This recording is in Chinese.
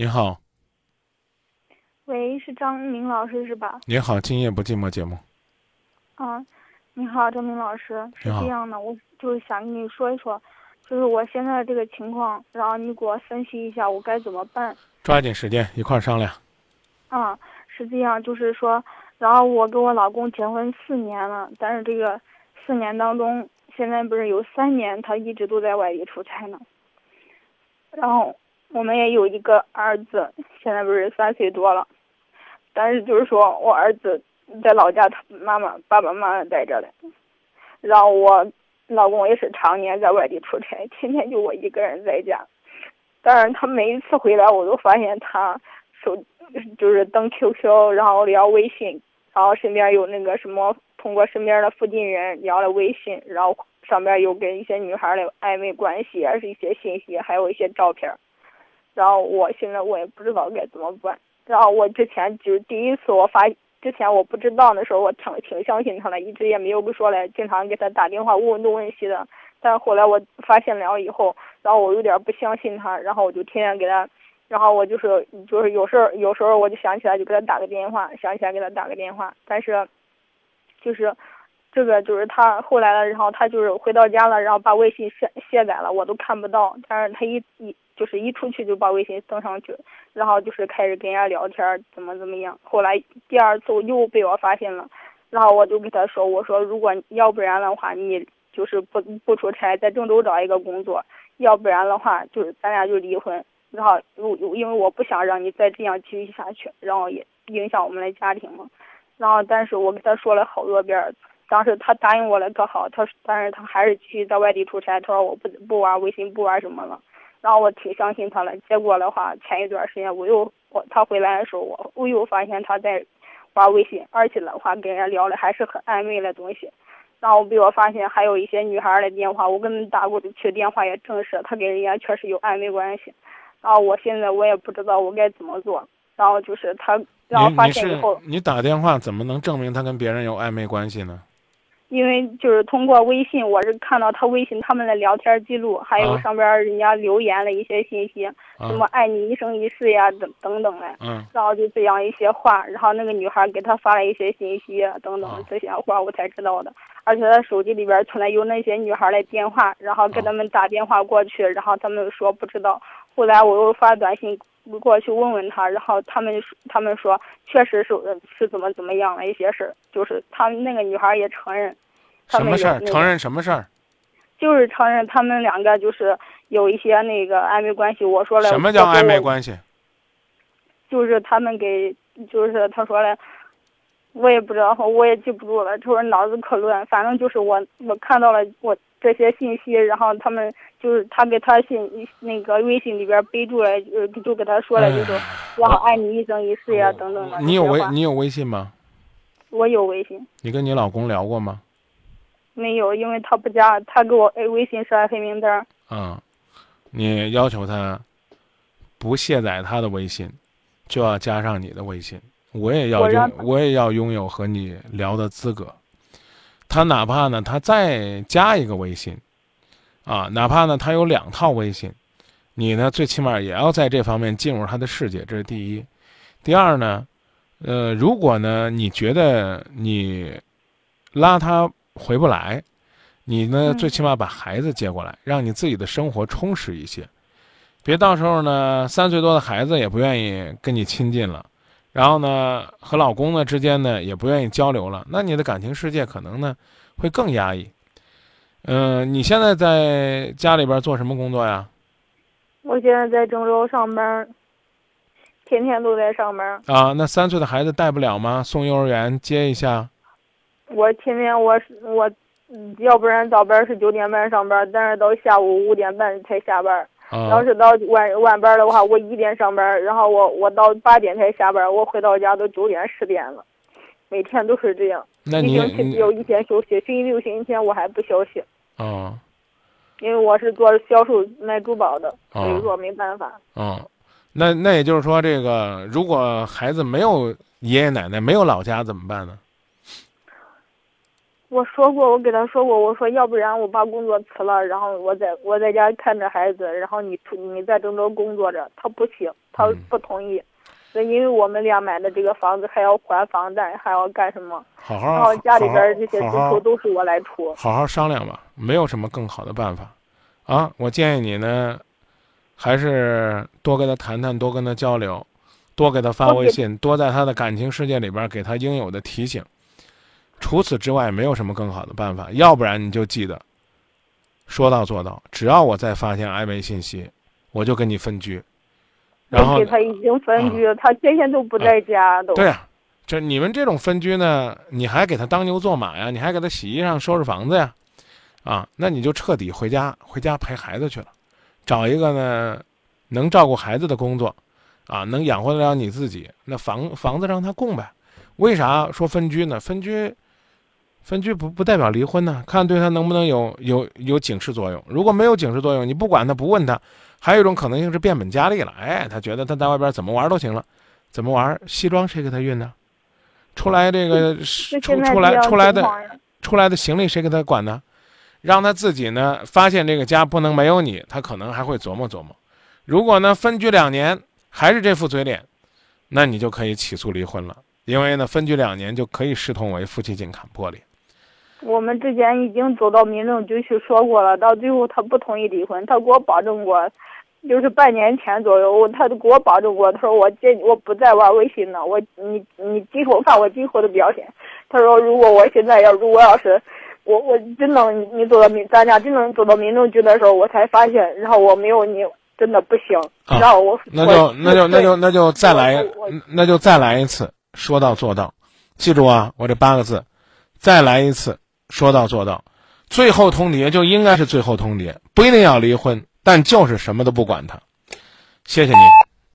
你好，喂，是张明老师是吧？你好，今夜不寂寞节目。啊，你好，张明老师，是这样的，我就是想跟你说一说，就是我现在这个情况，然后你给我分析一下我该怎么办。抓紧时间一块儿商量。啊，是这样，就是说，然后我跟我老公结婚四年了，但是这个四年当中，现在不是有三年他一直都在外地出差呢。然后我们也有一个儿子，现在不是三岁多了，但是就是说我儿子在老家，他妈妈爸爸妈妈在这嘞，然后我老公也是常年在外地出差，天天就我一个人在家。但是他每一次回来，我都发现他手就是登 QQ，然后聊微信，然后身边有那个什么，通过身边的附近人聊了微信，然后上边有跟一些女孩的暧昧关系，还是一些信息，还有一些照片。然后我现在我也不知道该怎么办。然后我之前就是第一次我发，之前我不知道的时候，我挺挺相信他的，一直也没有说来，经常给他打电话问东问西的。但是后来我发现了以后，然后我有点不相信他，然后我就天天给他，然后我就是就是有事儿有时候我就想起来就给他打个电话，想起来给他打个电话，但是就是这个就是他后来了，然后他就是回到家了，然后把微信卸卸载了，我都看不到，但是他一一就是一出去就把微信登上去，然后就是开始跟人家聊天，怎么怎么样。后来第二次又被我发现了，然后我就跟他说，我说如果要不然的话，你就是不不出差，在郑州找一个工作，要不然的话就是咱俩就离婚。然后因因为我不想让你再这样继续下去，然后也影响我们的家庭嘛。然后但是我跟他说了好多遍，当时他答应我了可好，他但是他还是继续在外地出差，他说我不不玩微信不玩什么了。然后我挺相信他了，结果的话，前一段时间我又我他回来的时候，我我又发现他在玩微信，而且的话跟人家聊的还是很暧昧的东西。然后被我发现还有一些女孩的电话，我跟他打过去电话也证实他跟人家确实有暧昧关系。然后我现在我也不知道我该怎么做。然后就是他，然后发现以后，你打电话怎么能证明他跟别人有暧昧关系呢？因为就是通过微信，我是看到他微信他们的聊天记录，还有啊上边儿人家留言的一些信息，啊什么爱你一生一世呀，等等等的。嗯然后就这样一些话，然后那个女孩给他发了一些信息啊等啊等这些话，我才知道的。而且他手机里边存了有那些女孩的电话，然后给啊他们打电话过去，然后他们说不知道。后来我又发短信过去问问他，然后他们说他们说确实是呃是怎么怎么样了一些事儿，就是他们那个女孩也承认，什么事儿？那个承认什么事儿？就是承认他们两个就是有一些那个暧昧关系。我说了，什么叫暧昧关系？就是他们给，就是他说的，我也不知道，我也记不住了，就是脑子可乱。反正就是我我看到了我这些信息，然后他们就是他给他信那个微信里边备注了，就就给他说了，就说然后爱你一生一世呀等等的。你有微你有微信吗？我有微信，你跟你老公聊过吗？没有，因为他不加，他给我哎微信设了黑名单。嗯，你要求他不卸载他的微信，就要加上你的微信。我也要拥，我我也要拥有和你聊的资格。他哪怕呢，他再加一个微信，啊，哪怕呢他有两套微信，你呢最起码也要在这方面进入他的世界，这是第一。第二呢，呃，如果呢你觉得你拉他回不来，你呢嗯最起码把孩子接过来，让你自己的生活充实一些，别到时候呢三岁多的孩子也不愿意跟你亲近了，然后呢和老公呢之间呢也不愿意交流了，那你的感情世界可能呢会更压抑。嗯、你现在在家里边做什么工作呀？我现在在郑州上班，天天都在上班。啊，那三岁的孩子带不了吗？送幼儿园接一下。我天天我是我，嗯要不然早班是九点半上班，但是到下午五点半才下班。啊要是到晚晚班的话，我一点上班，然后我我到八点才下班，我回到家都九点十点了，每天都是这样。那你一星期只有一天休息，星期六、星期天我还不休息，哦因为我是做销售卖珠宝的，所以哦说没办法。哦，那那也就是说，这个如果孩子没有爷爷奶奶，没有老家怎么办呢？我说过，我给他说过，我说要不然我把工作辞了，然后我在我在家看着孩子，然后你出你在郑州工作着。他不行，他不同意。那因为我们俩买的这个房子还要还房贷，还要干什么？好好，然后家里边这些支出都是我来出。好好商量吧，没有什么更好的办法，啊，我建议你呢，还是多跟他谈谈，多跟他交流，多给他发微信，多在他的感情世界里边给他应有的提醒。除此之外，没有什么更好的办法。要不然你就记得，说到做到。只要我再发现暧昧信息，我就跟你分居。然后他已经分居了，他天天都不在家，都对呀。这你们这种分居呢，你还给他当牛做马呀？你还给他洗衣裳、收拾房子呀？啊，那你就彻底回家，回家陪孩子去了，找一个呢能照顾孩子的工作，啊，能养活得了你自己。那房房子让他供呗。为啥说分居呢？分居，分居不不代表离婚呢？看对他能不能有有有警示作用。如果没有警示作用，你不管他，不问他。还有一种可能性是变本加厉了，哎，他觉得他在外边怎么玩都行了，怎么玩？西装谁给他熨呢？出来这个出出来出来的出来的行李谁给他管呢？让他自己呢发现这个家不能没有你，他可能还会琢磨琢磨。如果呢分居两年还是这副嘴脸，那你就可以起诉离婚了，因为呢分居两年就可以视同为夫妻间砍破裂。我们之前已经走到民政局去说过了，到最后他不同意离婚，他给我保证过。就是半年前左右，他都给我保证过，他说我今我不再玩微信了，我你你今后看我今后的表现。他说如果我现在要如果要是我我真能你走到民咱俩真能走到民政局的时候，我才发现，然后我没有你真的不行。然后我那就那就那就那就再来，那就再来一次，说到做到，记住啊，我这八个字，再来一次，说到做到，最后通牒就应该是最后通牒，不一定要离婚。但就是什么都不管他，谢谢你。